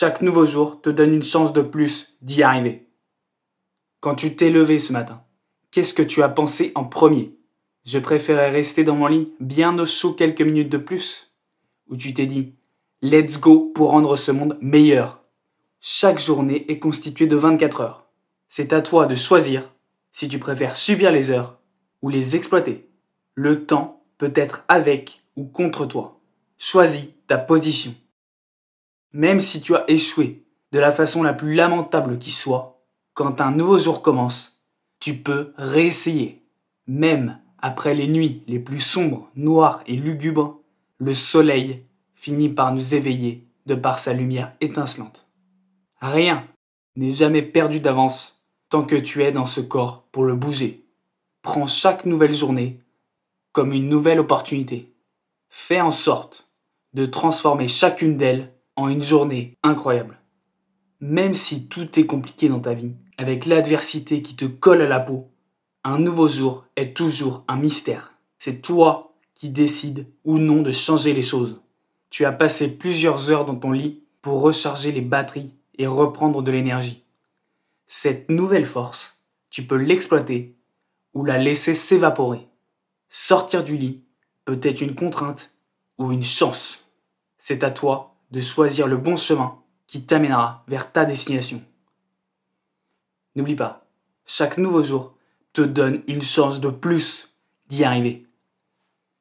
Chaque nouveau jour te donne une chance de plus d'y arriver. Quand tu t'es levé ce matin, qu'est-ce que tu as pensé en premier? Je préférais rester dans mon lit bien au chaud quelques minutes de plus? Ou tu t'es dit Let's go pour rendre ce monde meilleur? Chaque journée est constituée de 24 heures. C'est à toi de choisir si tu préfères subir les heures ou les exploiter. Le temps peut être avec ou contre toi. Choisis ta position. Même si tu as échoué de la façon la plus lamentable qui soit, quand un nouveau jour commence, tu peux réessayer. Même après les nuits les plus sombres, noires et lugubres, le soleil finit par nous éveiller de par sa lumière étincelante. Rien n'est jamais perdu d'avance tant que tu es dans ce corps pour le bouger. Prends chaque nouvelle journée comme une nouvelle opportunité. Fais en sorte de transformer chacune d'elles une journée incroyable. Même si tout est compliqué dans ta vie, avec l'adversité qui te colle à la peau, un nouveau jour est toujours un mystère. C'est toi qui décides ou non de changer les choses. Tu as passé plusieurs heures dans ton lit pour recharger les batteries et reprendre de l'énergie. Cette nouvelle force, tu peux l'exploiter ou la laisser s'évaporer. Sortir du lit peut être une contrainte ou une chance. C'est à toi de choisir le bon chemin qui t'amènera vers ta destination. N'oublie pas, chaque nouveau jour te donne une chance de plus d'y arriver.